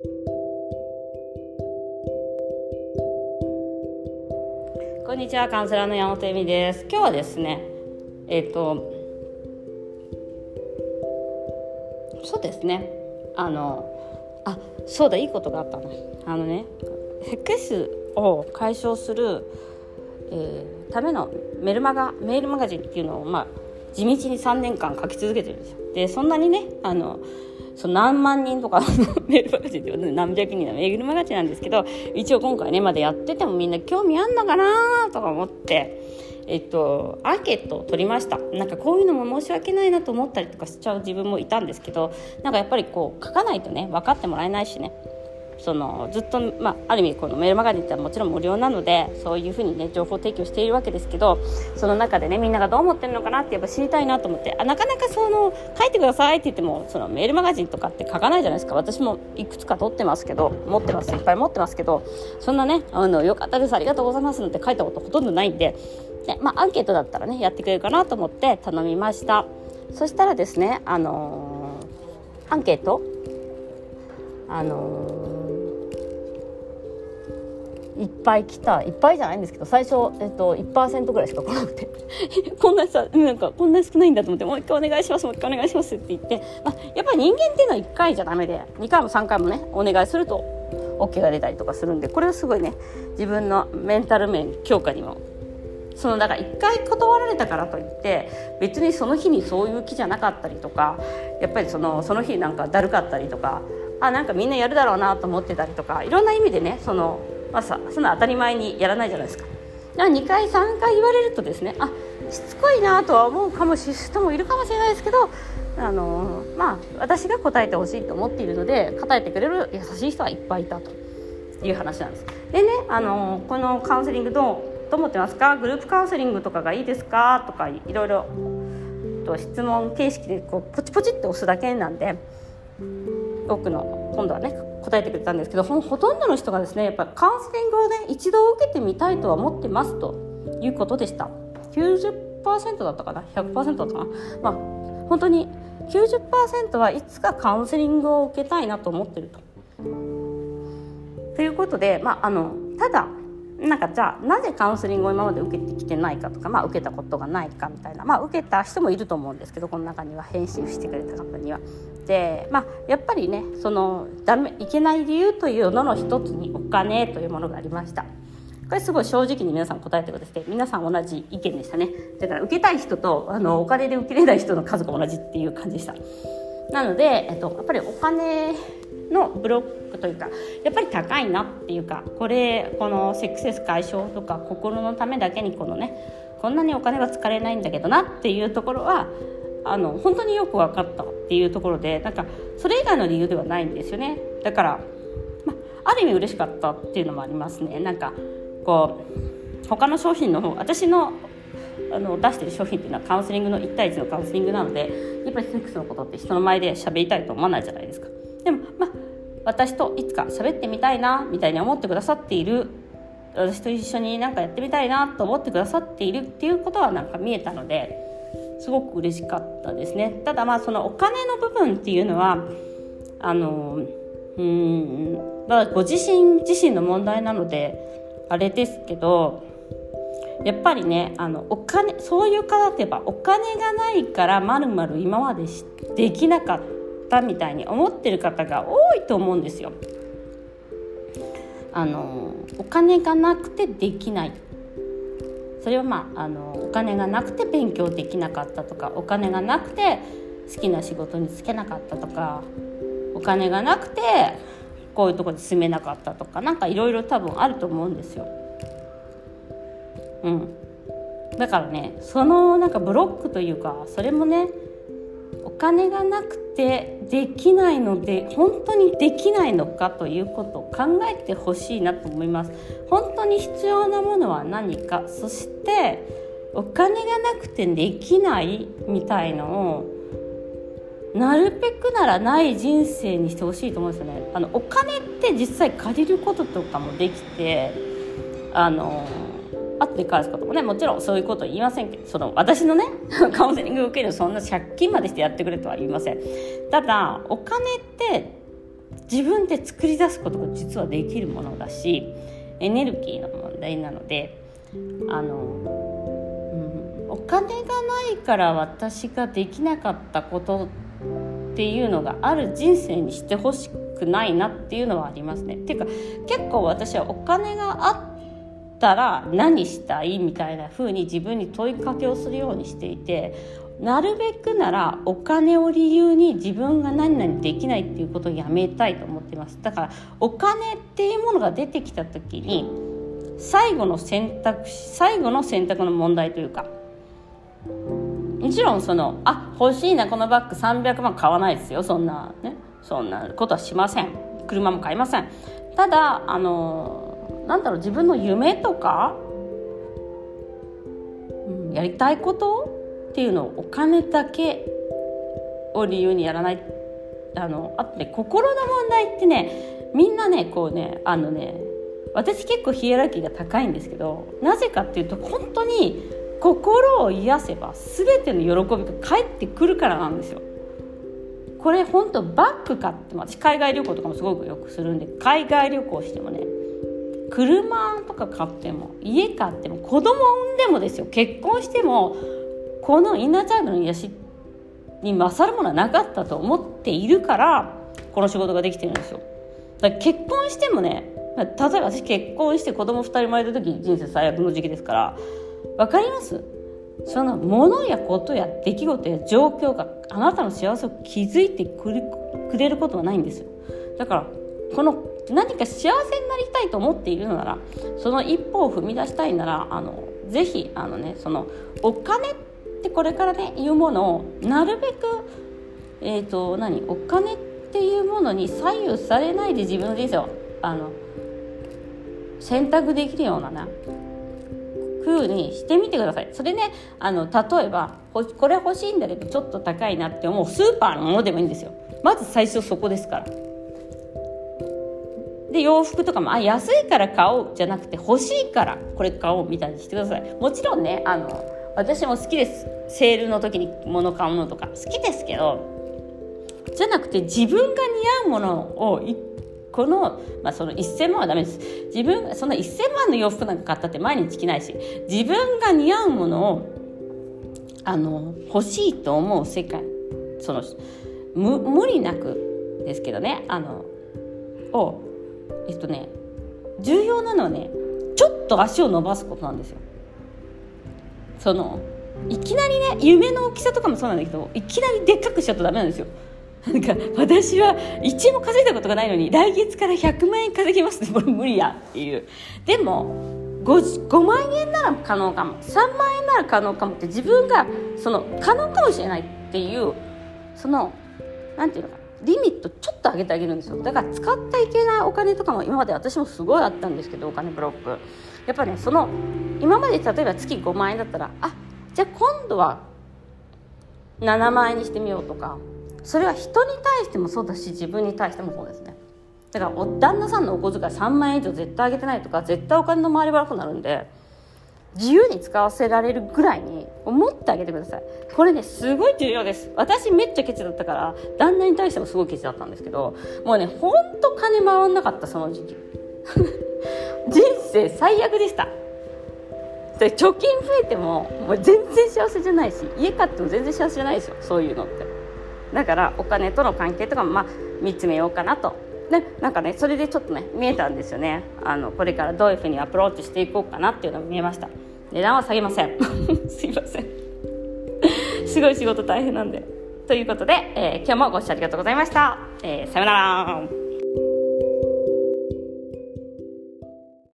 こんにちはカウンセラーの山本恵美です。今日はですねえっ、ー、とそうですね。あのあそうだいいことがあったのあのねセックスを解消する、えー、ためのメルマガメールマガジンっていうのを、まあ、地道に3年間書き続けてるんですよ。でそんなにねあのその何万人とかメールマガジンって何百人のメールマガジンなんですけど一応今回ねまだやっててもみんな興味あんのかなとか思ってえっと、アンケートを取りました。なんかこういうのも申し訳ないなと思ったりとかしちゃう自分もいたんですけどなんかやっぱりこう書かないとね分かってもらえないしね。そのずっと、まあ、ある意味このメールマガジンってもちろん無料なのでそういうふうにね情報提供しているわけですけどその中でねみんながどう思ってるのかなってやっぱ知りたいなと思ってあなかなかその書いてくださいって言ってもそのメールマガジンとかって書かないじゃないですか。私もいくつか取ってますけど持ってます。いっぱい持ってますけどそんなねあのよかったです。ありがとうございますなんて書いたことほとんどないんでで、まあ、アンケートだったらねやってくれるかなと思って頼みました。そしたらですねあのー、アンケート。あのーいっぱい来た。いっぱいじゃないんですけど最初、えっと、1%ぐらいしか来なくて。こんなさなんかこんな少ないんだと思ってもう一回お願いしますもう一回お願いしますって言って、まあ、やっぱり人間っていうのは1回じゃダメで2回も3回もねお願いすると OK が出たりとかするんでこれはすごいね自分のメンタル面強化にも。そのだから1回断られたからといって別にその日にそういう気じゃなかったりとかやっぱりそのその日なんかだるかったりとかあなんかみんなやるだろうなと思ってたりとかいろんな意味でねそのまあ、さそんな当たり前にやらないじゃないですか。2回3回言われるとですねあしつこいなとは思うかもし人もいるかもしれないですけどあのまあ私が答えてほしいと思っているので答えてくれる優しい人はいっぱいいたという話なんです。でねあのこのカウンセリングどうと思ってますか？グループカウンセリングとかがいいですか？とかいろいろと質問形式でこうポチポチって押すだけなんで多くの今度はね答えてくれたんですけどほとんどの人がですねやっぱカウンセリングをね一度受けてみたいとは思ってますということでした。90%だったかな？100%だったかな？まあ本当に90%はいつかカウンセリングを受けたいなと思ってると。ということで、まあ、あのただなんかじゃあなぜカウンセリングを今まで受けてきてないかとか、まあ、受けたことがないかみたいな、まあ、受けた人もいると思うんですけどこの中には返信してくれた方には。で、まあ、やっぱりねそのダメいけない理由というのの一つにお金というものがありました。これすごい正直に皆さん答えてくださって皆さん同じ意見でしたねだから受けたい人とあのお金で受けれない人の数が同じっていう感じでしたなので、えっと、やっぱりお金のブロックというかやっぱり高いなっていうかこれこのセックスレス解消とか心のためだけにこのねこんなにお金は使えないんだけどなっていうところはあの本当によく分かったっていうところでなんかそれ以外の理由ではないんですよね。だから、まある意味嬉しかったっていうのもありますね。なんかこう他の商品の方私のあの出してる商品っていうのはカウンセリングの1対1のカウンセリングなのでやっぱりセックスのことって人の前で喋りたいと思わないじゃないですか。でもまあ私といつか喋ってみたいなみたいに思ってくださっている。私と一緒になんかやってみたいなと思ってくださっているっていうことはなんか見えたのですごく嬉しかったですね。ただまあそのお金の部分っていうのはあのうんまあご自身自身の問題なのであれですけどやっぱりねあのお金そういう方って言えばお金がないからまるまる今までできなかっったみたいに思ってる方が多いと思うんですよ。あのお金がなくてできないそれはまああのお金がなくて勉強できなかったとかお金がなくて好きな仕事に就けなかったとかお金がなくてこういうとこに住めなかったとか何かいろいろ多分あると思うんですよ。うん、だからねそのなんかブロックというかそれもねお金がなくてできないので本当にできないのかということを考えてほしいなと思います。本当に必要なものは何か。そしてお金がなくてできないみたいのをなるべくならない人生にしてほしいと思うんですよね。あのお金って実際借りることとかもできてあの後で返すこともねもちろんそういうこと言いませんけどその私のね カウンセリング受けるそんな借金までしてやってくれとは言いませんただお金って自分で作り出すことが実はできるものだしエネルギーの問題なのであの、うん、お金がないから私ができなかったことっていうのがある人生にしてほしくないなっていうのはありますね。っていうか結構私はお金があたら何したいみたいな風に自分に問いかけをするようにしていてなるべくならお金を理由に自分が何々できないっていうことをやめたいと思ってます。だからお金っていうものが出てきた時に最後の選択肢最後の選択の問題というかもちろんそのあ欲しいなこのバッグ300万買わないですよ。そんなねそんなことはしません。車も買いません。ただあのなんだろう自分の夢とか、うん、やりたいことっていうのをお金だけを理由にやらないあのあとね心の問題ってねみんなねこうねあのね私結構ヒエラキーが高いんですけどなぜかっていうと本当に心を癒せば全ての喜びが返ってくるからなんですよ。これ本当バッグ買って私海外旅行とかもすごくよくするんで海外旅行してもね車とか買っても家買っても子供産んでもですよ。結婚してもこのインナーチャイルドの癒しに勝るものはなかったと思っているからこの仕事ができてるんですよ。だから結婚してもね例えば私結婚して子供2人生まれた時人生最悪の時期ですから分かります？そのものやことや出来事や状況があなたの幸せを築いてくれることはないんですよ。だからこの何か幸せになりたいと思っているのならその一歩を踏み出したいならあのぜひあのねそのお金ってこれからね言うものをなるべくえ、ー、と何お金っていうものに左右されないで自分の人生をあの選択できるようなな風にしてみてください。それねあの例えばこれ欲しいんだけどちょっと高いなって思うスーパーのものでもいいんですよ。まず最初そこですから。で洋服とかもあ安いから買おうじゃなくて欲しいからこれ買おうみたいにしてください。もちろんねあの私も好きです。セールの時に物買うのとか好きですけどじゃなくて自分が似合うものをこの,、まあその1000万はダメです。自分その1000万の洋服なんか買ったって毎日着ないし自分が似合うものをあの欲しいと思う世界その無無理なくですけどねあのをえっとね重要なのはねちょっと足を伸ばすことなんですよ。そのいきなりね夢の大きさとかもそうなんだけどいきなりでっかくしちゃうとダメなんですよ。なんか私は1円も稼いだことがないのに来月から100万円稼ぎますってこれ無理やっていう。でも 5, 5万円なら可能かも。3万円なら可能かもって自分がその可能かもしれないっていうそのなんていうのかリミットちょっと上げてあげるんですよ。だから使っていけないお金とかも今まで私もすごいあったんですけどお金ブロック。やっぱねその今まで例えば月5万円だったらあじゃあ今度は7万円にしてみようとかそれは人に対してもそうだし自分に対してもそうですね。だから旦那さんのお小遣い3万円以上絶対あげてないとか絶対お金の回り悪くなるんで自由に使わせられるぐらいに思ってあげてください。これねすごい重要です。私めっちゃケチだったから旦那に対してもすごいケチだったんですけどもうねほんと金回んなかったその時期。人生最悪でした。で貯金増えてももう全然幸せじゃないし家買っても全然幸せじゃないですよ。そういうのって。だからお金との関係とかもまあ見つめようかなと。でなんかねそれでちょっとね見えたんですよね。あのこれからどういうふうにアプローチしていこうかなっていうのが見えました。値段は下げません。すいません。すごい仕事大変なんで。ということで、えー、今日もご視聴ありがとうございました、えー、さよなら